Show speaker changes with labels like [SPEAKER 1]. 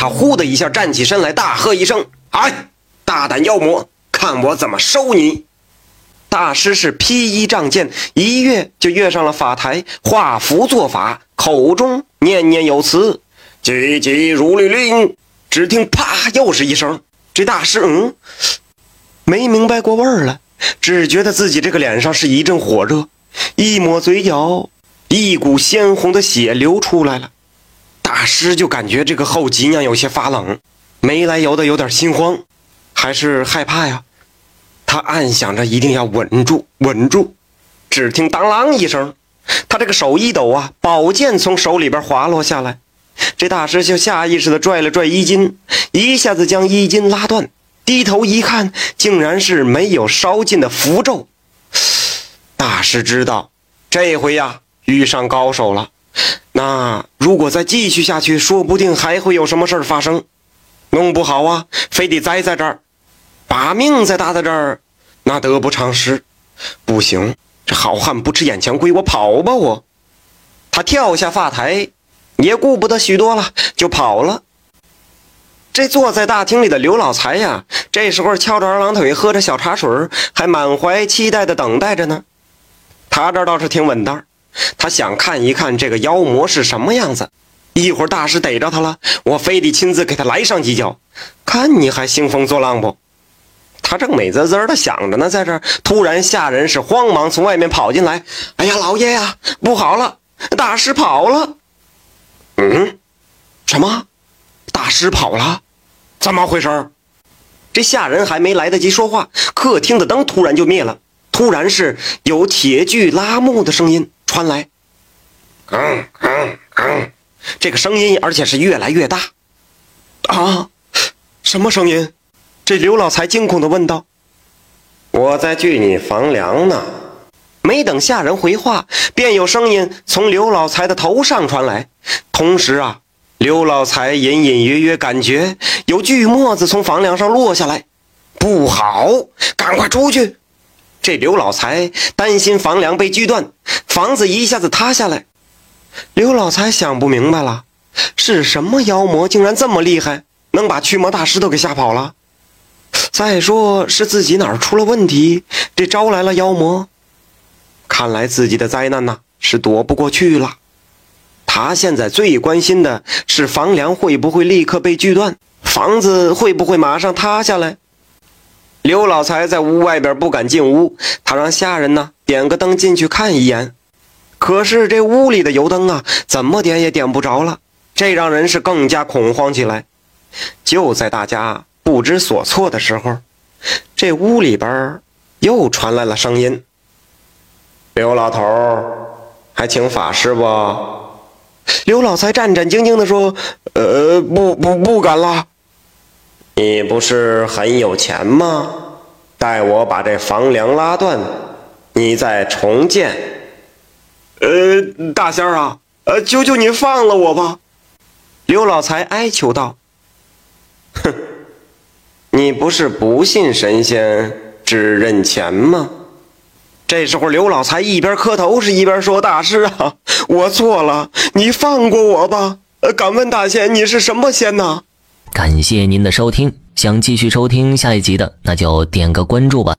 [SPEAKER 1] 他呼的一下站起身来，大喝一声：“哎，大胆妖魔，看我怎么收你！”大师是披衣仗剑，一跃就跃上了法台，画符做法，口中念念有词：“急急如律令。”只听啪，又是一声。这大师嗯，没明白过味儿来，只觉得自己这个脸上是一阵火热，一抹嘴角，一股鲜红的血流出来了。大师就感觉这个后脊梁有些发冷，没来由的有点心慌，还是害怕呀。他暗想着一定要稳住，稳住。只听当啷一声，他这个手一抖啊，宝剑从手里边滑落下来。这大师就下意识的拽了拽衣襟，一下子将衣襟拉断。低头一看，竟然是没有烧尽的符咒。大师知道，这回呀遇上高手了。那如果再继续下去，说不定还会有什么事儿发生。弄不好啊，非得栽在这儿。把命再搭在这儿，那得不偿失。不行，这好汉不吃眼前亏，我跑吧！我，他跳下发台，也顾不得许多了，就跑了。这坐在大厅里的刘老财呀，这时候翘着二郎腿，喝着小茶水，还满怀期待的等待着呢。他这倒是挺稳当，他想看一看这个妖魔是什么样子。一会儿大师逮着他了，我非得亲自给他来上几脚，看你还兴风作浪不？他正美滋滋的想着呢，在这儿突然下人是慌忙从外面跑进来。哎呀，老爷呀，不好了，大师跑了！嗯，什么？大师跑了？怎么回事？这下人还没来得及说话，客厅的灯突然就灭了。突然是有铁锯拉木的声音传来，嗯嗯嗯，这个声音而且是越来越大。啊，什么声音？这刘老财惊恐地问道：“我在锯你房梁呢。”没等下人回话，便有声音从刘老财的头上传来。同时啊，刘老财隐隐约约感觉有锯沫子从房梁上落下来，不好，赶快出去！这刘老财担心房梁被锯断，房子一下子塌下来。刘老财想不明白了，是什么妖魔竟然这么厉害，能把驱魔大师都给吓跑了？再说是自己哪儿出了问题，这招来了妖魔。看来自己的灾难呐是躲不过去了。他现在最关心的是房梁会不会立刻被锯断，房子会不会马上塌下来。刘老财在屋外边不敢进屋，他让下人呢点个灯进去看一眼。可是这屋里的油灯啊，怎么点也点不着了，这让人是更加恐慌起来。就在大家。不知所措的时候，这屋里边又传来了声音：“刘老头，还请法师不？”刘老财战战兢兢地说：“呃，不不不敢了。你不是很有钱吗？待我把这房梁拉断，你再重建。”呃，大仙儿啊，呃，求求你放了我吧！”刘老财哀求道。“哼。”你不是不信神仙，只认钱吗？这时候，刘老财一边磕头是一边说：“大师啊，我错了，你放过我吧。呃敢问大仙，你是什么仙呢？”
[SPEAKER 2] 感谢您的收听，想继续收听下一集的，那就点个关注吧。